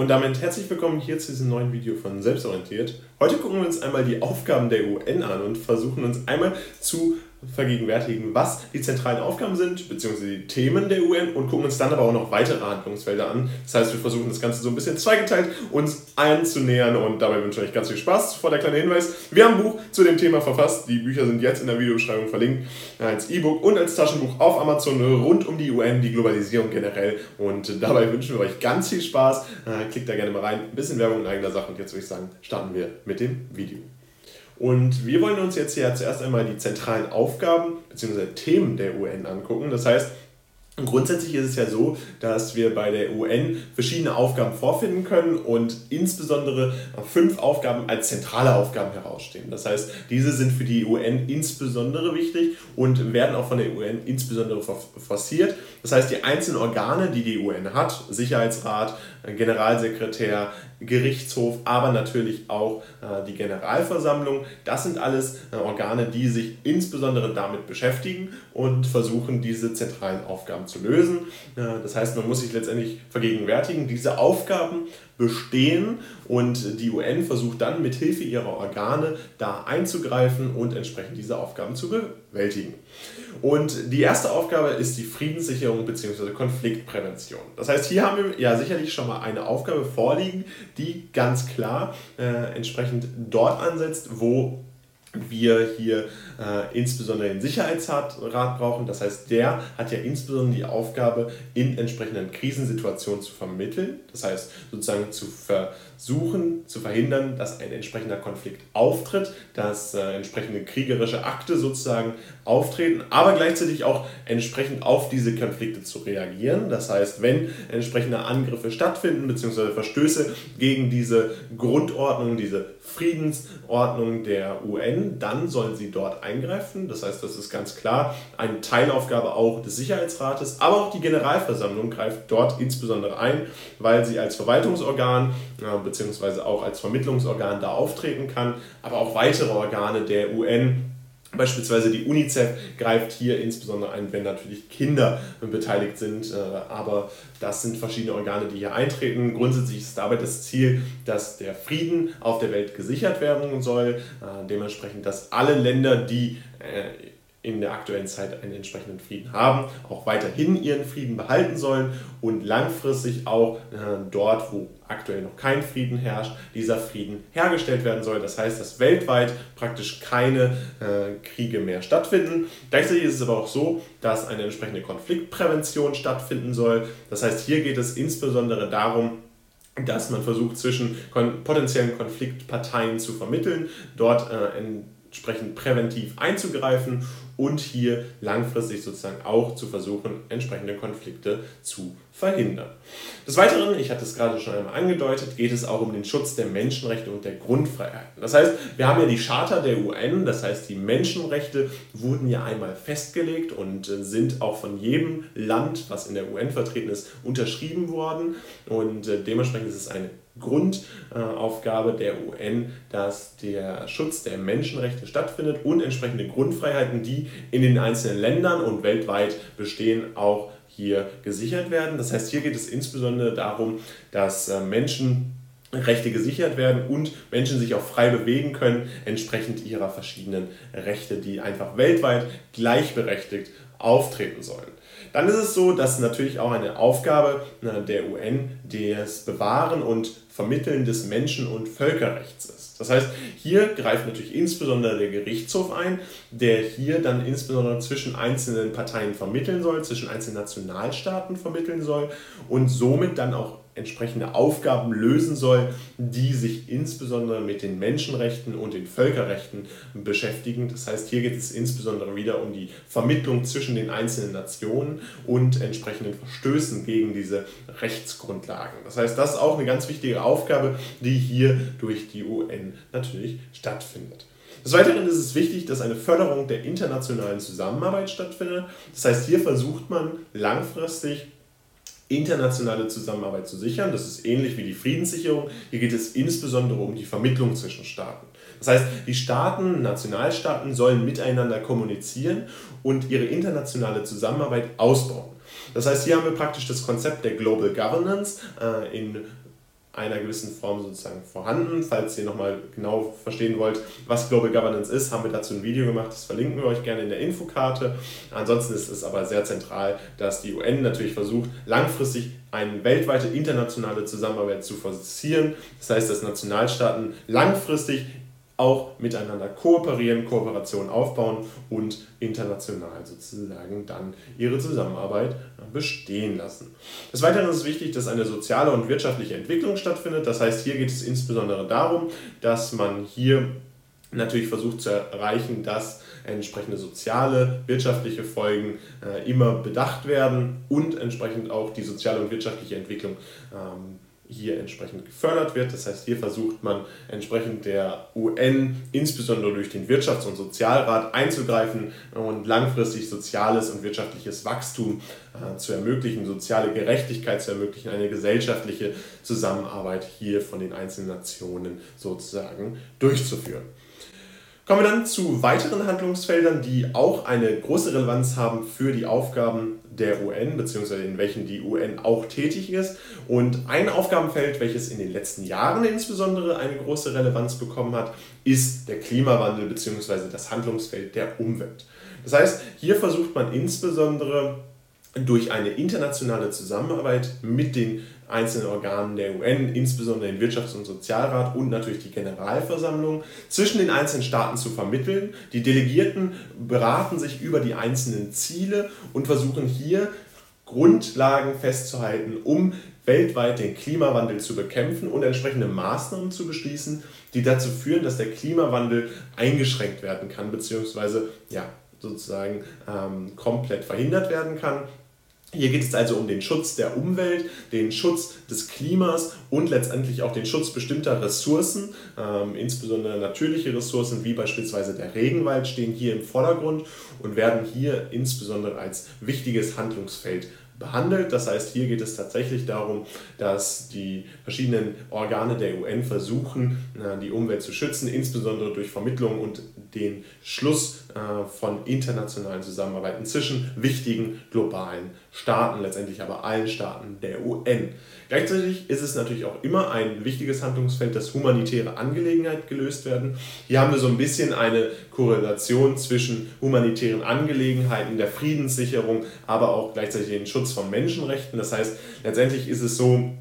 Und damit herzlich willkommen hier zu diesem neuen Video von Selbstorientiert. Heute gucken wir uns einmal die Aufgaben der UN an und versuchen uns einmal zu vergegenwärtigen, was die zentralen Aufgaben sind, beziehungsweise die Themen der UN und gucken uns dann aber auch noch weitere Handlungsfelder an. Das heißt, wir versuchen das Ganze so ein bisschen zweigeteilt uns anzunähern und dabei wünsche ich euch ganz viel Spaß. Vor der kleine Hinweis, wir haben ein Buch zu dem Thema verfasst. Die Bücher sind jetzt in der Videobeschreibung verlinkt, als E-Book und als Taschenbuch auf Amazon rund um die UN, die Globalisierung generell und dabei wünschen wir euch ganz viel Spaß. Äh, klickt da gerne mal rein, ein bisschen Werbung in eigener Sache und jetzt würde ich sagen, starten wir mit dem Video. Und wir wollen uns jetzt hier zuerst einmal die zentralen Aufgaben bzw. Themen der UN angucken. Das heißt, Grundsätzlich ist es ja so, dass wir bei der UN verschiedene Aufgaben vorfinden können und insbesondere fünf Aufgaben als zentrale Aufgaben herausstehen. Das heißt, diese sind für die UN insbesondere wichtig und werden auch von der UN insbesondere forciert. Das heißt, die einzelnen Organe, die die UN hat, Sicherheitsrat, Generalsekretär, Gerichtshof, aber natürlich auch äh, die Generalversammlung. Das sind alles äh, Organe, die sich insbesondere damit beschäftigen und versuchen, diese zentralen Aufgaben zu lösen. Äh, das heißt, man muss sich letztendlich vergegenwärtigen, diese Aufgaben bestehen und die UN versucht dann mit Hilfe ihrer Organe da einzugreifen und entsprechend diese Aufgaben zu bewältigen. Und die erste Aufgabe ist die Friedenssicherung bzw. Konfliktprävention. Das heißt, hier haben wir ja sicherlich schon mal eine Aufgabe vorliegen, die ganz klar äh, entsprechend dort ansetzt, wo wir hier äh, insbesondere den Sicherheitsrat brauchen. Das heißt, der hat ja insbesondere die Aufgabe, in entsprechenden Krisensituationen zu vermitteln. Das heißt, sozusagen zu versuchen, zu verhindern, dass ein entsprechender Konflikt auftritt, dass äh, entsprechende kriegerische Akte sozusagen auftreten, aber gleichzeitig auch entsprechend auf diese Konflikte zu reagieren. Das heißt, wenn entsprechende Angriffe stattfinden, beziehungsweise Verstöße gegen diese Grundordnung, diese Friedensordnung der UN, dann sollen sie dort eingreifen. Das heißt, das ist ganz klar eine Teilaufgabe auch des Sicherheitsrates, aber auch die Generalversammlung greift dort insbesondere ein, weil sie als Verwaltungsorgan äh, beziehungsweise auch als Vermittlungsorgan da auftreten kann, aber auch weitere Organe der UN Beispielsweise die UNICEF greift hier insbesondere ein, wenn natürlich Kinder beteiligt sind. Äh, aber das sind verschiedene Organe, die hier eintreten. Grundsätzlich ist dabei das Ziel, dass der Frieden auf der Welt gesichert werden soll. Äh, dementsprechend, dass alle Länder, die äh, in der aktuellen Zeit einen entsprechenden Frieden haben, auch weiterhin ihren Frieden behalten sollen und langfristig auch äh, dort, wo aktuell noch kein Frieden herrscht, dieser Frieden hergestellt werden soll. Das heißt, dass weltweit praktisch keine äh, Kriege mehr stattfinden. Gleichzeitig ist es aber auch so, dass eine entsprechende Konfliktprävention stattfinden soll. Das heißt, hier geht es insbesondere darum, dass man versucht, zwischen kon potenziellen Konfliktparteien zu vermitteln, dort äh, entsprechend präventiv einzugreifen und hier langfristig sozusagen auch zu versuchen, entsprechende Konflikte zu verhindern. Des Weiteren, ich hatte es gerade schon einmal angedeutet, geht es auch um den Schutz der Menschenrechte und der Grundfreiheiten. Das heißt, wir haben ja die Charta der UN, das heißt, die Menschenrechte wurden ja einmal festgelegt und äh, sind auch von jedem Land, was in der UN vertreten ist, unterschrieben worden und äh, dementsprechend ist es eine Grundaufgabe der UN, dass der Schutz der Menschenrechte stattfindet und entsprechende Grundfreiheiten, die in den einzelnen Ländern und weltweit bestehen, auch hier gesichert werden. Das heißt, hier geht es insbesondere darum, dass äh, Menschen Rechte gesichert werden und Menschen sich auch frei bewegen können, entsprechend ihrer verschiedenen Rechte, die einfach weltweit gleichberechtigt auftreten sollen. Dann ist es so, dass natürlich auch eine Aufgabe der UN das Bewahren und Vermitteln des Menschen- und Völkerrechts ist. Das heißt, hier greift natürlich insbesondere der Gerichtshof ein, der hier dann insbesondere zwischen einzelnen Parteien vermitteln soll, zwischen einzelnen Nationalstaaten vermitteln soll und somit dann auch entsprechende Aufgaben lösen soll, die sich insbesondere mit den Menschenrechten und den Völkerrechten beschäftigen. Das heißt, hier geht es insbesondere wieder um die Vermittlung zwischen den einzelnen Nationen und entsprechenden Verstößen gegen diese Rechtsgrundlagen. Das heißt, das ist auch eine ganz wichtige Aufgabe, die hier durch die UN natürlich stattfindet. Des Weiteren ist es wichtig, dass eine Förderung der internationalen Zusammenarbeit stattfindet. Das heißt, hier versucht man langfristig internationale Zusammenarbeit zu sichern. Das ist ähnlich wie die Friedenssicherung. Hier geht es insbesondere um die Vermittlung zwischen Staaten. Das heißt, die Staaten, Nationalstaaten sollen miteinander kommunizieren und ihre internationale Zusammenarbeit ausbauen. Das heißt, hier haben wir praktisch das Konzept der Global Governance äh, in einer gewissen Form sozusagen vorhanden. Falls ihr nochmal genau verstehen wollt, was Global Governance ist, haben wir dazu ein Video gemacht, das verlinken wir euch gerne in der Infokarte. Ansonsten ist es aber sehr zentral, dass die UN natürlich versucht, langfristig eine weltweite internationale Zusammenarbeit zu forcieren. Das heißt, dass Nationalstaaten langfristig auch miteinander kooperieren, Kooperation aufbauen und international sozusagen dann ihre Zusammenarbeit bestehen lassen. Des Weiteren ist es wichtig, dass eine soziale und wirtschaftliche Entwicklung stattfindet. Das heißt, hier geht es insbesondere darum, dass man hier natürlich versucht zu erreichen, dass entsprechende soziale, wirtschaftliche Folgen äh, immer bedacht werden und entsprechend auch die soziale und wirtschaftliche Entwicklung ähm, hier entsprechend gefördert wird. Das heißt, hier versucht man entsprechend der UN, insbesondere durch den Wirtschafts- und Sozialrat, einzugreifen und langfristig soziales und wirtschaftliches Wachstum äh, zu ermöglichen, soziale Gerechtigkeit zu ermöglichen, eine gesellschaftliche Zusammenarbeit hier von den einzelnen Nationen sozusagen durchzuführen. Kommen wir dann zu weiteren Handlungsfeldern, die auch eine große Relevanz haben für die Aufgaben der UN, beziehungsweise in welchen die UN auch tätig ist. Und ein Aufgabenfeld, welches in den letzten Jahren insbesondere eine große Relevanz bekommen hat, ist der Klimawandel, beziehungsweise das Handlungsfeld der Umwelt. Das heißt, hier versucht man insbesondere durch eine internationale Zusammenarbeit mit den einzelnen Organen der UN, insbesondere den Wirtschafts- und Sozialrat und natürlich die Generalversammlung, zwischen den einzelnen Staaten zu vermitteln. Die Delegierten beraten sich über die einzelnen Ziele und versuchen hier Grundlagen festzuhalten, um weltweit den Klimawandel zu bekämpfen und entsprechende Maßnahmen zu beschließen, die dazu führen, dass der Klimawandel eingeschränkt werden kann, beziehungsweise ja, sozusagen ähm, komplett verhindert werden kann. Hier geht es also um den Schutz der Umwelt, den Schutz des Klimas und letztendlich auch den Schutz bestimmter Ressourcen, ähm, insbesondere natürliche Ressourcen wie beispielsweise der Regenwald stehen hier im Vordergrund und werden hier insbesondere als wichtiges Handlungsfeld behandelt. Das heißt, hier geht es tatsächlich darum, dass die verschiedenen Organe der UN versuchen, äh, die Umwelt zu schützen, insbesondere durch Vermittlung und den Schluss äh, von internationalen Zusammenarbeiten zwischen wichtigen globalen Staaten, letztendlich aber allen Staaten der UN. Gleichzeitig ist es natürlich auch immer ein wichtiges Handlungsfeld, dass humanitäre Angelegenheiten gelöst werden. Hier haben wir so ein bisschen eine Korrelation zwischen humanitären Angelegenheiten, der Friedenssicherung, aber auch gleichzeitig den Schutz von Menschenrechten. Das heißt, letztendlich ist es so,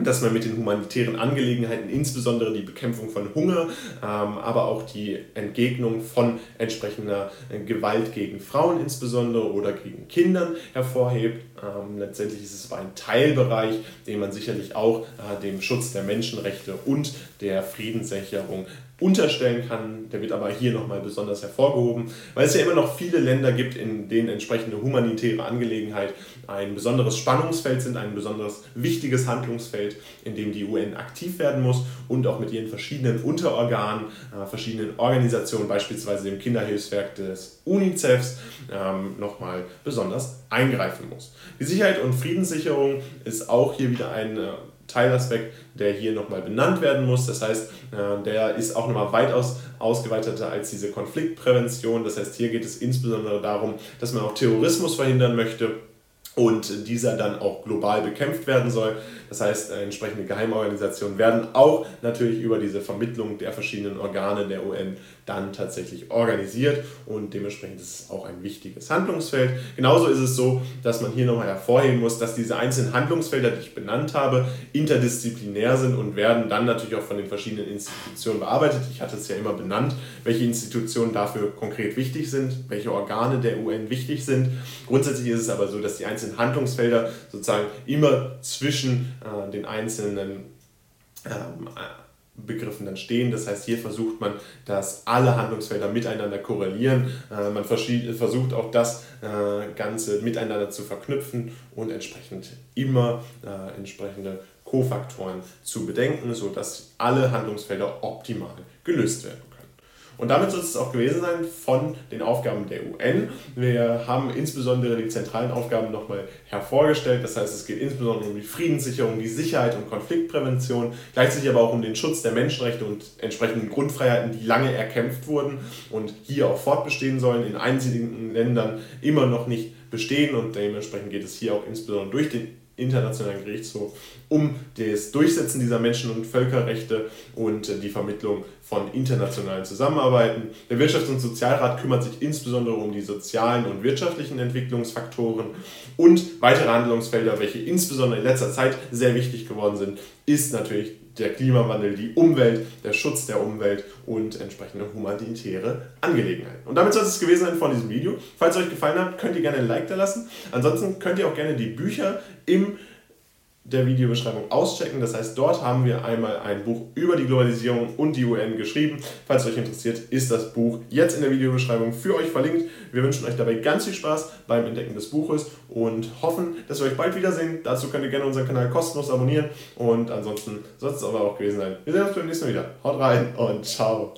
dass man mit den humanitären Angelegenheiten, insbesondere die Bekämpfung von Hunger, ähm, aber auch die Entgegnung von entsprechender äh, Gewalt gegen Frauen insbesondere oder gegen Kindern hervorhebt. Ähm, letztendlich ist es aber ein Teilbereich, den man sicherlich auch äh, dem Schutz der Menschenrechte und der Friedenssicherung unterstellen kann. Der wird aber hier nochmal besonders hervorgehoben, weil es ja immer noch viele Länder gibt, in denen entsprechende humanitäre Angelegenheit ein besonderes Spannungsfeld sind, ein besonders wichtiges Handlungsfeld, in dem die UN aktiv werden muss und auch mit ihren verschiedenen Unterorganen, äh, verschiedenen Organisationen, beispielsweise dem Kinderhilfswerk des UNICEFs, ähm, nochmal besonders eingreifen muss. Die Sicherheit und Friedenssicherung ist auch hier wieder ein äh, Teilaspekt, der hier nochmal benannt werden muss. Das heißt, äh, der ist auch nochmal weitaus ausgeweiteter als diese Konfliktprävention. Das heißt, hier geht es insbesondere darum, dass man auch Terrorismus verhindern möchte und dieser dann auch global bekämpft werden soll. Das heißt, äh, entsprechende Geheimorganisationen werden auch natürlich über diese Vermittlung der verschiedenen Organe der UN dann tatsächlich organisiert und dementsprechend ist es auch ein wichtiges Handlungsfeld. Genauso ist es so, dass man hier nochmal hervorheben muss, dass diese einzelnen Handlungsfelder, die ich benannt habe, interdisziplinär sind und werden dann natürlich auch von den verschiedenen Institutionen bearbeitet. Ich hatte es ja immer benannt, welche Institutionen dafür konkret wichtig sind, welche Organe der UN wichtig sind. Grundsätzlich ist es aber so, dass die einzelnen Handlungsfelder sozusagen immer zwischen äh, den einzelnen ähm, Begriffen dann stehen. Das heißt, hier versucht man, dass alle Handlungsfelder miteinander korrelieren. Äh, man versucht auch das äh, Ganze miteinander zu verknüpfen und entsprechend immer äh, entsprechende Kofaktoren zu bedenken, sodass alle Handlungsfelder optimal gelöst werden. Und damit soll es auch gewesen sein von den Aufgaben der UN. Wir haben insbesondere die zentralen Aufgaben nochmal hervorgestellt. Das heißt, es geht insbesondere um die Friedenssicherung, die Sicherheit und Konfliktprävention, gleichzeitig aber auch um den Schutz der Menschenrechte und entsprechenden Grundfreiheiten, die lange erkämpft wurden und hier auch fortbestehen sollen, in einzelnen Ländern immer noch nicht bestehen. Und dementsprechend geht es hier auch insbesondere durch den Internationalen Gerichtshof um das Durchsetzen dieser Menschen- und Völkerrechte und die Vermittlung von internationalen Zusammenarbeiten. Der Wirtschafts- und Sozialrat kümmert sich insbesondere um die sozialen und wirtschaftlichen Entwicklungsfaktoren und weitere Handlungsfelder, welche insbesondere in letzter Zeit sehr wichtig geworden sind, ist natürlich der Klimawandel, die Umwelt, der Schutz der Umwelt und entsprechende humanitäre Angelegenheiten. Und damit soll es gewesen sein von diesem Video. Falls es euch gefallen hat, könnt ihr gerne ein Like da lassen. Ansonsten könnt ihr auch gerne die Bücher im der Videobeschreibung auschecken. Das heißt, dort haben wir einmal ein Buch über die Globalisierung und die UN geschrieben. Falls euch interessiert, ist das Buch jetzt in der Videobeschreibung für euch verlinkt. Wir wünschen euch dabei ganz viel Spaß beim Entdecken des Buches und hoffen, dass wir euch bald wiedersehen. Dazu könnt ihr gerne unseren Kanal kostenlos abonnieren und ansonsten soll es aber auch gewesen sein. Wir sehen uns beim nächsten Mal wieder. Haut rein und ciao.